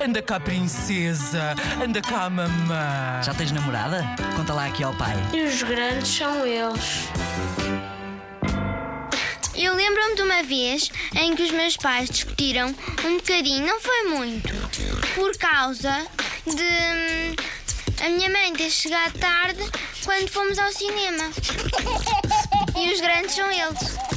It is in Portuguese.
Anda cá, princesa. Anda cá, mamã. Já tens namorada? Conta lá aqui ao pai. E os grandes são eles. Eu lembro-me de uma vez em que os meus pais discutiram um bocadinho, não foi muito, por causa de hum, a minha mãe ter chegado tarde quando fomos ao cinema. E os grandes são eles.